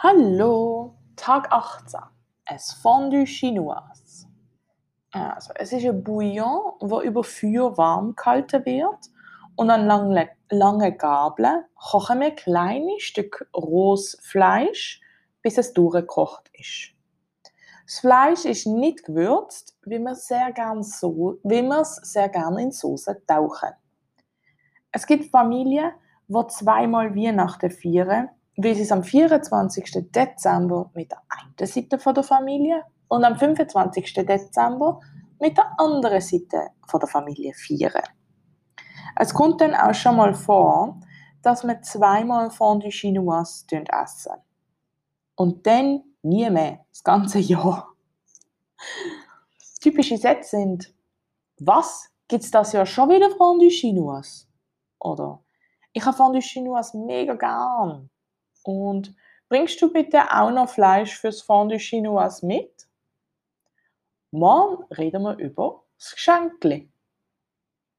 Hallo, Tag 18. Ein Fondue Chinoise. Also, es ist ein Bouillon, der über Feuer warm gehalten wird. Und an langen lange Gabeln kochen wir kleine Stücke rohes Fleisch, bis es durchgekocht ist. Das Fleisch ist nicht gewürzt, wie wir gern so, es sehr gerne in Soße tauchen. Es gibt Familien, die zweimal Weihnachten feiern, weil sie es am 24. Dezember mit der einen Seite von der Familie und am 25. Dezember mit der anderen Seite von der Familie feiern. Es kommt dann auch schon mal vor, dass wir zweimal Fondue Chinoise essen. Und dann nie mehr, das ganze Jahr. Typische Sätze sind, was, gibt es das Jahr schon wieder Fondue Chinoise? Oder, ich habe Fondue Chinoise mega gern. Und bringst du bitte auch noch Fleisch fürs Fondue Chinoise mit? Morgen reden wir über das Geschenkli.